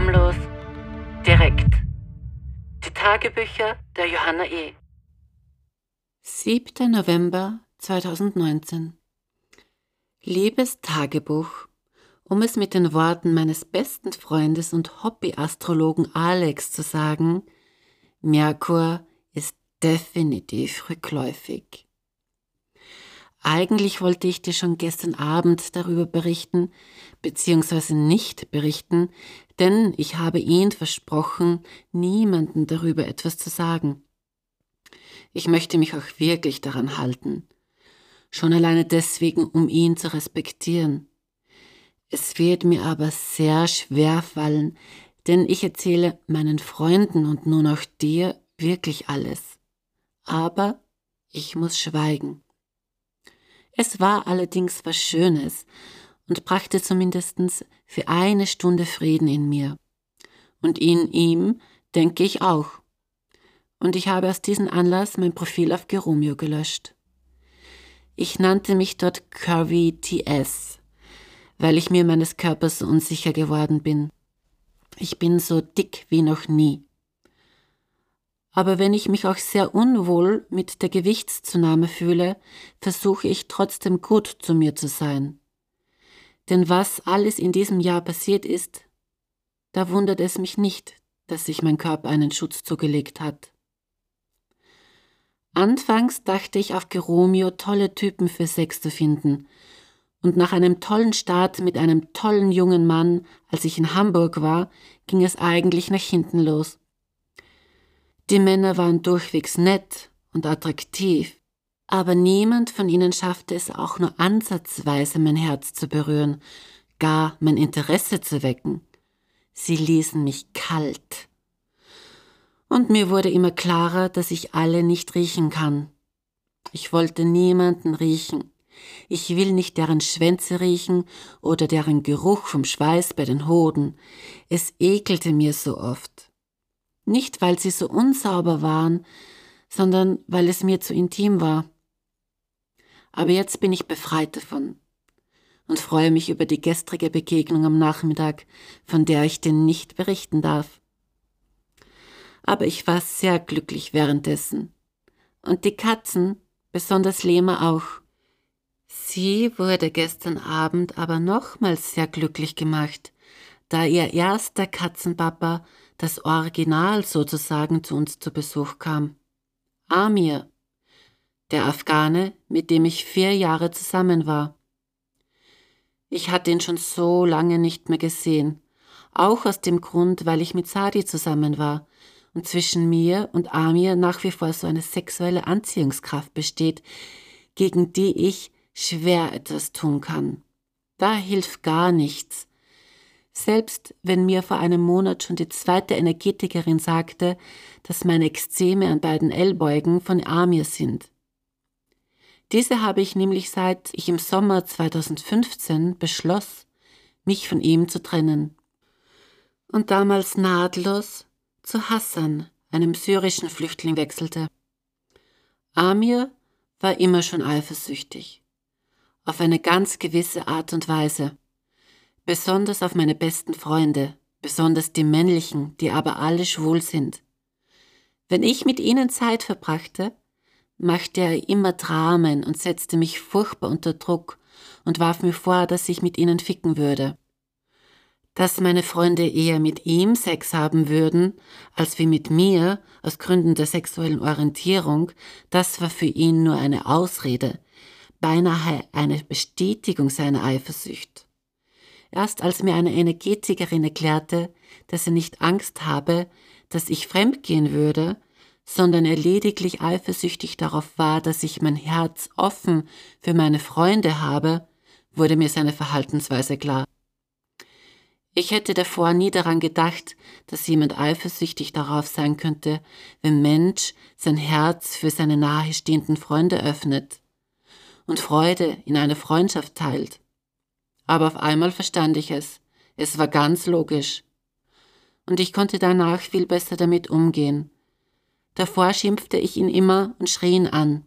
Schamlos, direkt. Die Tagebücher der Johanna E. 7. November 2019 Liebes Tagebuch, um es mit den Worten meines besten Freundes und Hobbyastrologen Alex zu sagen, Merkur ist definitiv rückläufig. Eigentlich wollte ich dir schon gestern Abend darüber berichten, beziehungsweise nicht berichten, denn ich habe ihn versprochen, niemanden darüber etwas zu sagen. Ich möchte mich auch wirklich daran halten. Schon alleine deswegen, um ihn zu respektieren. Es wird mir aber sehr schwer fallen, denn ich erzähle meinen Freunden und nun auch dir wirklich alles. Aber ich muss schweigen. Es war allerdings was Schönes und brachte zumindest für eine Stunde Frieden in mir. Und in ihm denke ich auch. Und ich habe aus diesem Anlass mein Profil auf Geromeo gelöscht. Ich nannte mich dort Curvy TS, weil ich mir meines Körpers so unsicher geworden bin. Ich bin so dick wie noch nie. Aber wenn ich mich auch sehr unwohl mit der Gewichtszunahme fühle, versuche ich trotzdem gut zu mir zu sein. Denn was alles in diesem Jahr passiert ist, da wundert es mich nicht, dass sich mein Körper einen Schutz zugelegt hat. Anfangs dachte ich auf Geromeo tolle Typen für Sex zu finden, und nach einem tollen Start mit einem tollen jungen Mann, als ich in Hamburg war, ging es eigentlich nach hinten los. Die Männer waren durchwegs nett und attraktiv, aber niemand von ihnen schaffte es auch nur ansatzweise mein Herz zu berühren, gar mein Interesse zu wecken. Sie ließen mich kalt. Und mir wurde immer klarer, dass ich alle nicht riechen kann. Ich wollte niemanden riechen. Ich will nicht deren Schwänze riechen oder deren Geruch vom Schweiß bei den Hoden. Es ekelte mir so oft. Nicht, weil sie so unsauber waren, sondern weil es mir zu intim war. Aber jetzt bin ich befreit davon und freue mich über die gestrige Begegnung am Nachmittag, von der ich dir nicht berichten darf. Aber ich war sehr glücklich währenddessen. Und die Katzen, besonders Lema auch. Sie wurde gestern Abend aber nochmals sehr glücklich gemacht, da ihr erster Katzenpapa das Original sozusagen zu uns zu Besuch kam. Amir, der Afghane, mit dem ich vier Jahre zusammen war. Ich hatte ihn schon so lange nicht mehr gesehen, auch aus dem Grund, weil ich mit Sadi zusammen war und zwischen mir und Amir nach wie vor so eine sexuelle Anziehungskraft besteht, gegen die ich schwer etwas tun kann. Da hilft gar nichts, selbst wenn mir vor einem Monat schon die zweite Energetikerin sagte, dass meine Ekzeme an beiden Ellbeugen von Amir sind. Diese habe ich nämlich seit ich im Sommer 2015 beschloss, mich von ihm zu trennen. Und damals nahtlos zu Hassan, einem syrischen Flüchtling, wechselte. Amir war immer schon eifersüchtig. Auf eine ganz gewisse Art und Weise besonders auf meine besten Freunde, besonders die männlichen, die aber alle schwul sind. Wenn ich mit ihnen Zeit verbrachte, machte er immer Dramen und setzte mich furchtbar unter Druck und warf mir vor, dass ich mit ihnen ficken würde. Dass meine Freunde eher mit ihm Sex haben würden, als wie mit mir, aus Gründen der sexuellen Orientierung, das war für ihn nur eine Ausrede, beinahe eine Bestätigung seiner Eifersucht. Erst als mir eine Energetikerin erklärte, dass er nicht Angst habe, dass ich fremdgehen würde, sondern er lediglich eifersüchtig darauf war, dass ich mein Herz offen für meine Freunde habe, wurde mir seine Verhaltensweise klar. Ich hätte davor nie daran gedacht, dass jemand eifersüchtig darauf sein könnte, wenn Mensch sein Herz für seine nahestehenden Freunde öffnet und Freude in einer Freundschaft teilt aber auf einmal verstand ich es. Es war ganz logisch. Und ich konnte danach viel besser damit umgehen. Davor schimpfte ich ihn immer und schrie ihn an,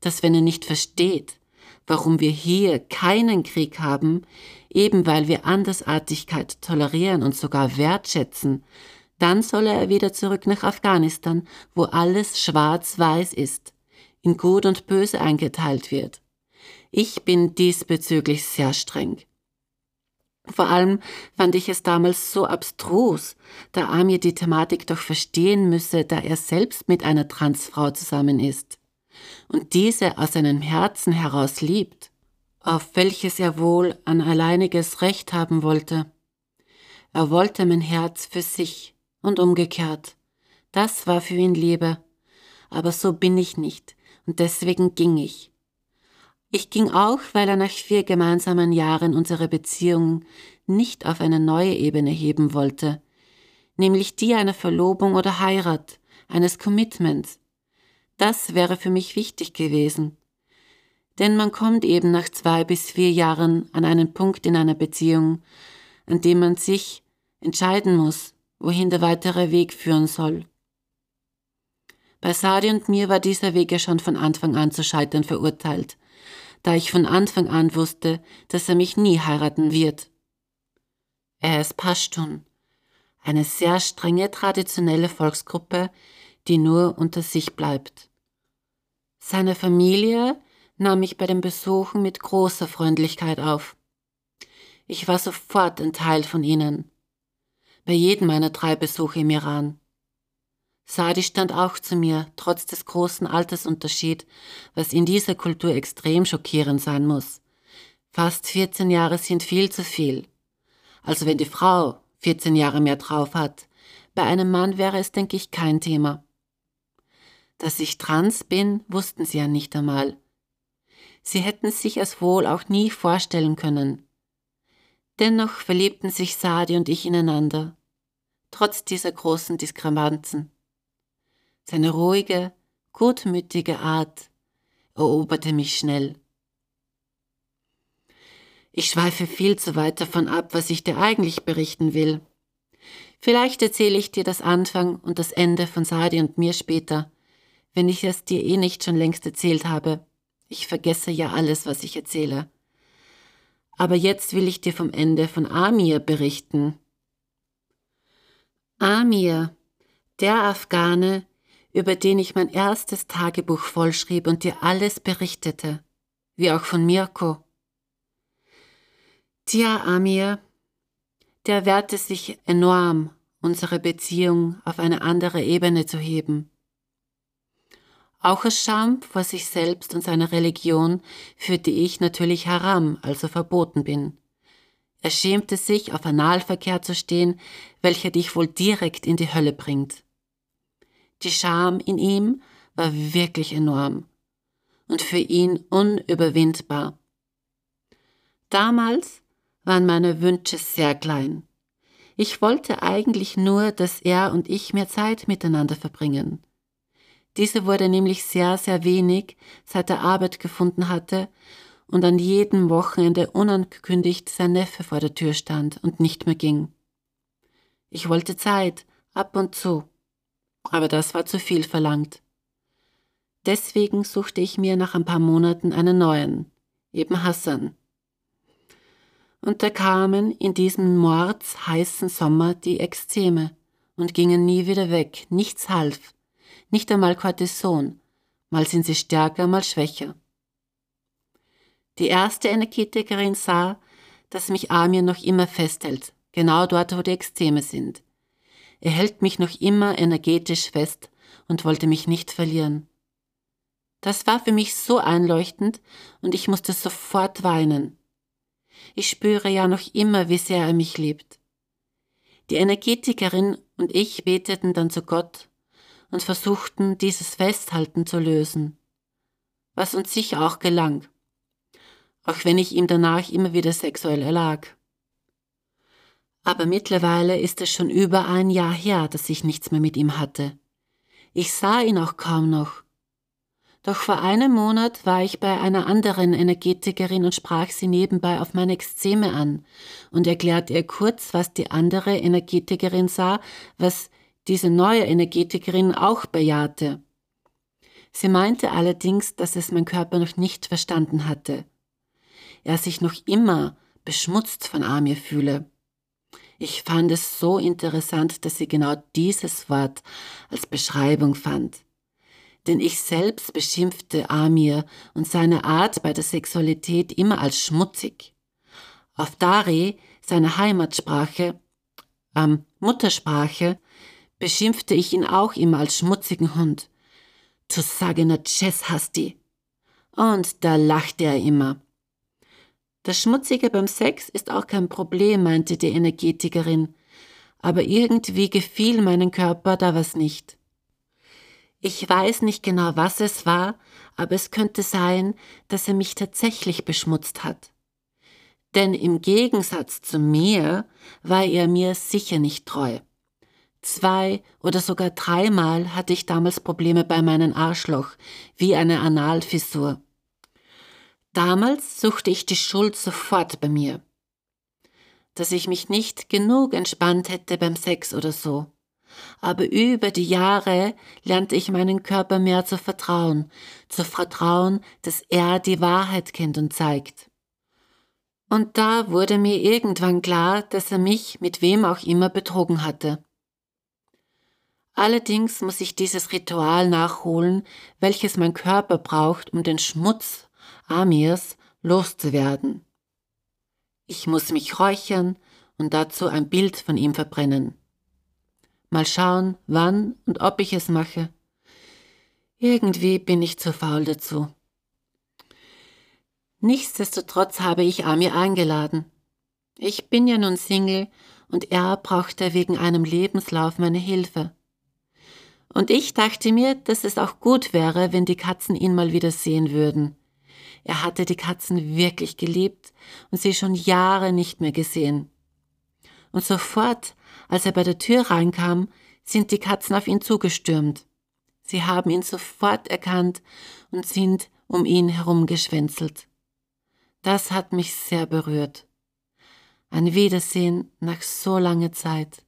dass wenn er nicht versteht, warum wir hier keinen Krieg haben, eben weil wir Andersartigkeit tolerieren und sogar wertschätzen, dann solle er wieder zurück nach Afghanistan, wo alles schwarz-weiß ist, in Gut und Böse eingeteilt wird. Ich bin diesbezüglich sehr streng. Vor allem fand ich es damals so abstrus, da Amir die Thematik doch verstehen müsse, da er selbst mit einer Transfrau zusammen ist und diese aus seinem Herzen heraus liebt, auf welches er wohl ein alleiniges Recht haben wollte. Er wollte mein Herz für sich und umgekehrt. Das war für ihn Liebe. Aber so bin ich nicht, und deswegen ging ich. Ich ging auch, weil er nach vier gemeinsamen Jahren unsere Beziehung nicht auf eine neue Ebene heben wollte, nämlich die einer Verlobung oder Heirat, eines Commitments. Das wäre für mich wichtig gewesen. Denn man kommt eben nach zwei bis vier Jahren an einen Punkt in einer Beziehung, an dem man sich entscheiden muss, wohin der weitere Weg führen soll. Bei Sadi und mir war dieser Weg ja schon von Anfang an zu scheitern verurteilt, da ich von Anfang an wusste, dass er mich nie heiraten wird. Er ist Pashtun, eine sehr strenge traditionelle Volksgruppe, die nur unter sich bleibt. Seine Familie nahm mich bei den Besuchen mit großer Freundlichkeit auf. Ich war sofort ein Teil von ihnen bei jedem meiner drei Besuche im Iran. Sadi stand auch zu mir, trotz des großen Altersunterschied, was in dieser Kultur extrem schockierend sein muss. Fast 14 Jahre sind viel zu viel. Also wenn die Frau 14 Jahre mehr drauf hat, bei einem Mann wäre es, denke ich, kein Thema. Dass ich trans bin, wussten sie ja nicht einmal. Sie hätten sich es wohl auch nie vorstellen können. Dennoch verliebten sich Sadi und ich ineinander trotz dieser großen Diskrepanzen. Seine ruhige, gutmütige Art eroberte mich schnell. Ich schweife viel zu weit davon ab, was ich dir eigentlich berichten will. Vielleicht erzähle ich dir das Anfang und das Ende von Sadi und mir später, wenn ich es dir eh nicht schon längst erzählt habe. Ich vergesse ja alles, was ich erzähle. Aber jetzt will ich dir vom Ende von Amir berichten, Amir, der Afghane, über den ich mein erstes Tagebuch vollschrieb und dir alles berichtete, wie auch von Mirko. Tja, Amir, der wehrte sich enorm, unsere Beziehung auf eine andere Ebene zu heben. Auch aus Scham vor sich selbst und seiner Religion, für die ich natürlich haram, also verboten bin. Er schämte sich, auf Analverkehr zu stehen, welcher dich wohl direkt in die Hölle bringt. Die Scham in ihm war wirklich enorm und für ihn unüberwindbar. Damals waren meine Wünsche sehr klein. Ich wollte eigentlich nur, dass er und ich mehr Zeit miteinander verbringen. Diese wurde nämlich sehr, sehr wenig, seit er Arbeit gefunden hatte und an jedem Wochenende unangekündigt sein Neffe vor der Tür stand und nicht mehr ging. Ich wollte Zeit, ab und zu, aber das war zu viel verlangt. Deswegen suchte ich mir nach ein paar Monaten einen neuen, eben Hassan. Und da kamen in diesem mordsheißen Sommer die Exzeme und gingen nie wieder weg, nichts half, nicht einmal Cortison, mal sind sie stärker, mal schwächer. Die erste Energetikerin sah, dass mich Amir noch immer festhält, genau dort, wo die Extreme sind. Er hält mich noch immer energetisch fest und wollte mich nicht verlieren. Das war für mich so einleuchtend und ich musste sofort weinen. Ich spüre ja noch immer, wie sehr er mich liebt. Die Energetikerin und ich beteten dann zu Gott und versuchten, dieses Festhalten zu lösen, was uns sicher auch gelang auch wenn ich ihm danach immer wieder sexuell erlag. Aber mittlerweile ist es schon über ein Jahr her, dass ich nichts mehr mit ihm hatte. Ich sah ihn auch kaum noch. Doch vor einem Monat war ich bei einer anderen Energetikerin und sprach sie nebenbei auf meine Exzeme an und erklärte ihr kurz, was die andere Energetikerin sah, was diese neue Energetikerin auch bejahte. Sie meinte allerdings, dass es mein Körper noch nicht verstanden hatte er sich noch immer beschmutzt von Amir fühle. Ich fand es so interessant, dass sie genau dieses Wort als Beschreibung fand. Denn ich selbst beschimpfte Amir und seine Art bei der Sexualität immer als schmutzig. Auf Dari, seine Heimatsprache, ähm, Muttersprache, beschimpfte ich ihn auch immer als schmutzigen Hund. Tu sagena Chess hasti. Und da lachte er immer. Das Schmutzige beim Sex ist auch kein Problem, meinte die Energetikerin, aber irgendwie gefiel meinen Körper da was nicht. Ich weiß nicht genau, was es war, aber es könnte sein, dass er mich tatsächlich beschmutzt hat. Denn im Gegensatz zu mir war er mir sicher nicht treu. Zwei oder sogar dreimal hatte ich damals Probleme bei meinem Arschloch, wie eine Analfissur. Damals suchte ich die Schuld sofort bei mir. Dass ich mich nicht genug entspannt hätte beim Sex oder so. Aber über die Jahre lernte ich meinen Körper mehr zu vertrauen, zu vertrauen, dass er die Wahrheit kennt und zeigt. Und da wurde mir irgendwann klar, dass er mich mit wem auch immer betrogen hatte. Allerdings muss ich dieses Ritual nachholen, welches mein Körper braucht, um den Schmutz Amirs loszuwerden. Ich muss mich räuchern und dazu ein Bild von ihm verbrennen. Mal schauen, wann und ob ich es mache. Irgendwie bin ich zu faul dazu. Nichtsdestotrotz habe ich Amir eingeladen. Ich bin ja nun Single und er brauchte wegen einem Lebenslauf meine Hilfe. Und ich dachte mir, dass es auch gut wäre, wenn die Katzen ihn mal wieder sehen würden. Er hatte die Katzen wirklich geliebt und sie schon Jahre nicht mehr gesehen. Und sofort, als er bei der Tür reinkam, sind die Katzen auf ihn zugestürmt. Sie haben ihn sofort erkannt und sind um ihn herumgeschwänzelt. Das hat mich sehr berührt. Ein Wiedersehen nach so langer Zeit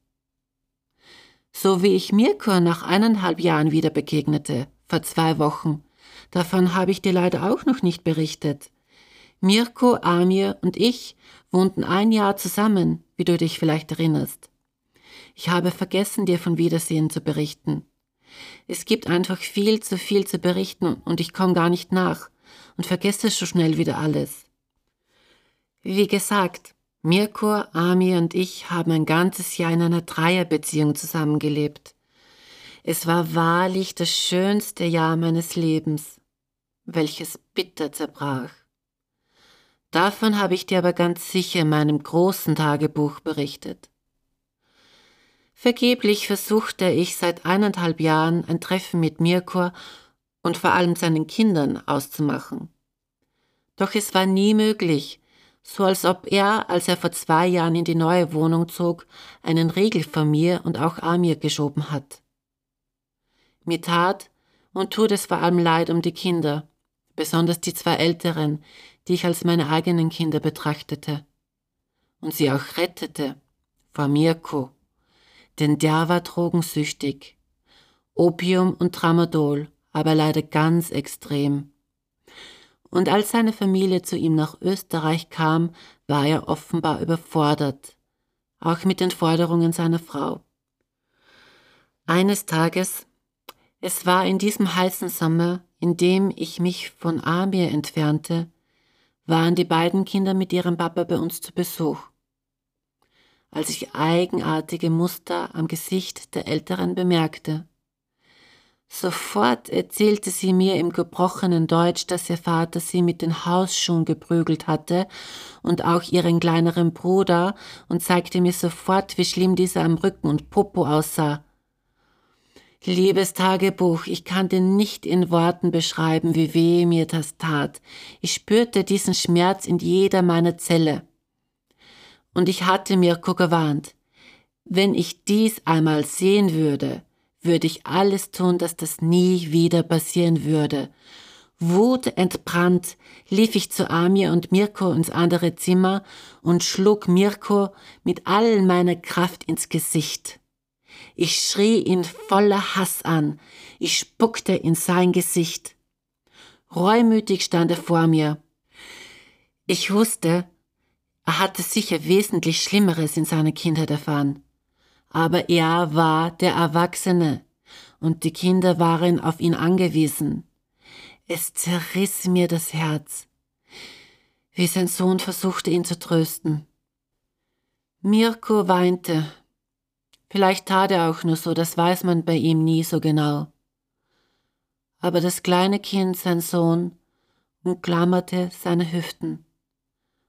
so wie ich Mirko nach eineinhalb Jahren wieder begegnete, vor zwei Wochen. Davon habe ich dir leider auch noch nicht berichtet. Mirko, Amir und ich wohnten ein Jahr zusammen, wie du dich vielleicht erinnerst. Ich habe vergessen, dir von Wiedersehen zu berichten. Es gibt einfach viel zu viel zu berichten und ich komme gar nicht nach und vergesse so schnell wieder alles. Wie gesagt, Mirko, Ami und ich haben ein ganzes Jahr in einer Dreierbeziehung zusammengelebt. Es war wahrlich das schönste Jahr meines Lebens, welches bitter zerbrach. Davon habe ich dir aber ganz sicher in meinem großen Tagebuch berichtet. Vergeblich versuchte ich seit eineinhalb Jahren ein Treffen mit Mirko und vor allem seinen Kindern auszumachen. Doch es war nie möglich, so als ob er, als er vor zwei Jahren in die neue Wohnung zog, einen Riegel von mir und auch Amir geschoben hat. Mir tat und tut es vor allem leid um die Kinder, besonders die zwei Älteren, die ich als meine eigenen Kinder betrachtete. Und sie auch rettete vor Mirko, denn der war drogensüchtig. Opium und Tramadol, aber leider ganz extrem. Und als seine Familie zu ihm nach Österreich kam, war er offenbar überfordert, auch mit den Forderungen seiner Frau. Eines Tages, es war in diesem heißen Sommer, in dem ich mich von Amir entfernte, waren die beiden Kinder mit ihrem Papa bei uns zu Besuch. Als ich eigenartige Muster am Gesicht der Älteren bemerkte, Sofort erzählte sie mir im gebrochenen Deutsch, dass ihr Vater sie mit den Hausschuhen geprügelt hatte und auch ihren kleineren Bruder und zeigte mir sofort, wie schlimm dieser am Rücken und Popo aussah. Liebes Tagebuch, ich kann dir nicht in Worten beschreiben, wie weh mir das tat. Ich spürte diesen Schmerz in jeder meiner Zelle. Und ich hatte Mirko gewarnt, wenn ich dies einmal sehen würde, würde ich alles tun, dass das nie wieder passieren würde. Wut entbrannt lief ich zu Amir und Mirko ins andere Zimmer und schlug Mirko mit all meiner Kraft ins Gesicht. Ich schrie ihn voller Hass an, ich spuckte in sein Gesicht. Reumütig stand er vor mir. Ich wusste, er hatte sicher wesentlich Schlimmeres in seiner Kindheit erfahren. Aber er war der Erwachsene und die Kinder waren auf ihn angewiesen. Es zerriss mir das Herz, wie sein Sohn versuchte ihn zu trösten. Mirko weinte. Vielleicht tat er auch nur so, das weiß man bei ihm nie so genau. Aber das kleine Kind, sein Sohn, umklammerte seine Hüften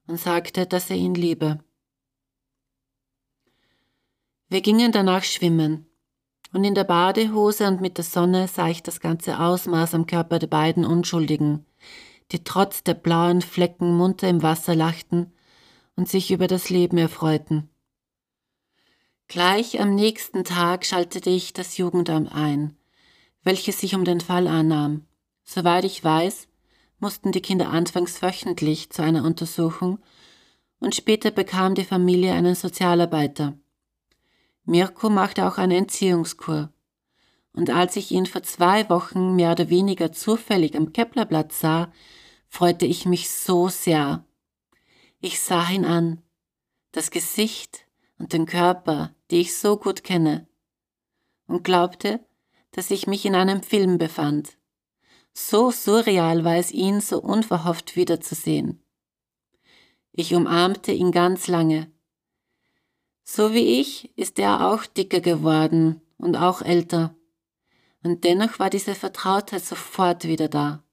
und sagte, dass er ihn liebe. Wir gingen danach schwimmen, und in der Badehose und mit der Sonne sah ich das ganze Ausmaß am Körper der beiden Unschuldigen, die trotz der blauen Flecken munter im Wasser lachten und sich über das Leben erfreuten. Gleich am nächsten Tag schaltete ich das Jugendamt ein, welches sich um den Fall annahm. Soweit ich weiß, mussten die Kinder anfangs wöchentlich zu einer Untersuchung und später bekam die Familie einen Sozialarbeiter. Mirko machte auch eine Entziehungskur. Und als ich ihn vor zwei Wochen mehr oder weniger zufällig am Keplerplatz sah, freute ich mich so sehr. Ich sah ihn an, das Gesicht und den Körper, die ich so gut kenne, und glaubte, dass ich mich in einem Film befand. So surreal war es, ihn so unverhofft wiederzusehen. Ich umarmte ihn ganz lange. So wie ich ist er auch dicker geworden und auch älter. Und dennoch war diese Vertrautheit sofort wieder da.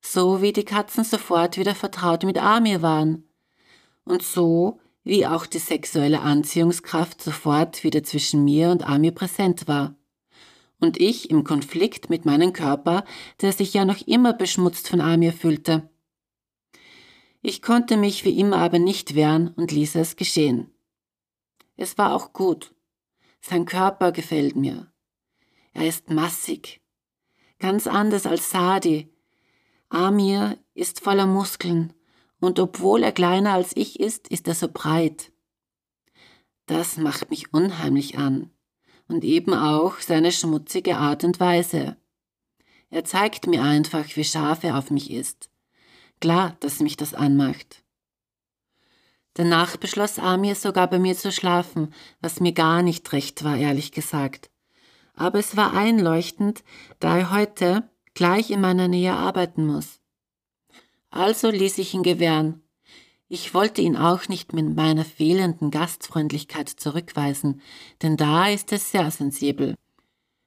So wie die Katzen sofort wieder vertraut mit Amir waren. Und so wie auch die sexuelle Anziehungskraft sofort wieder zwischen mir und Amir präsent war und ich im Konflikt mit meinem Körper, der sich ja noch immer beschmutzt von Amir fühlte. Ich konnte mich wie immer aber nicht wehren und ließ es geschehen. Es war auch gut. Sein Körper gefällt mir. Er ist massig. Ganz anders als Sadi. Amir ist voller Muskeln und obwohl er kleiner als ich ist, ist er so breit. Das macht mich unheimlich an und eben auch seine schmutzige Art und Weise. Er zeigt mir einfach, wie scharf er auf mich ist. Klar, dass mich das anmacht. Danach beschloss Amir sogar bei mir zu schlafen, was mir gar nicht recht war, ehrlich gesagt. Aber es war einleuchtend, da er heute gleich in meiner Nähe arbeiten muss. Also ließ ich ihn gewähren ich wollte ihn auch nicht mit meiner fehlenden Gastfreundlichkeit zurückweisen, denn da ist es sehr sensibel.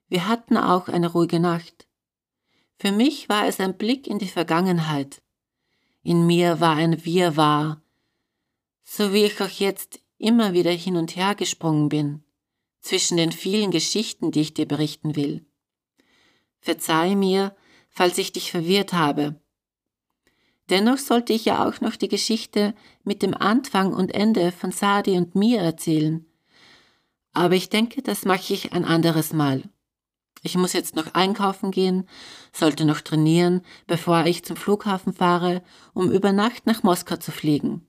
Wir hatten auch eine ruhige Nacht. Für mich war es ein Blick in die Vergangenheit. In mir war ein Wirrwarr, so wie ich auch jetzt immer wieder hin und her gesprungen bin, zwischen den vielen Geschichten, die ich dir berichten will. Verzeih mir, falls ich dich verwirrt habe. Dennoch sollte ich ja auch noch die Geschichte mit dem Anfang und Ende von Sadi und mir erzählen. Aber ich denke, das mache ich ein anderes Mal. Ich muss jetzt noch einkaufen gehen, sollte noch trainieren, bevor ich zum Flughafen fahre, um über Nacht nach Moskau zu fliegen.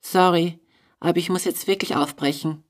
Sorry, aber ich muss jetzt wirklich aufbrechen.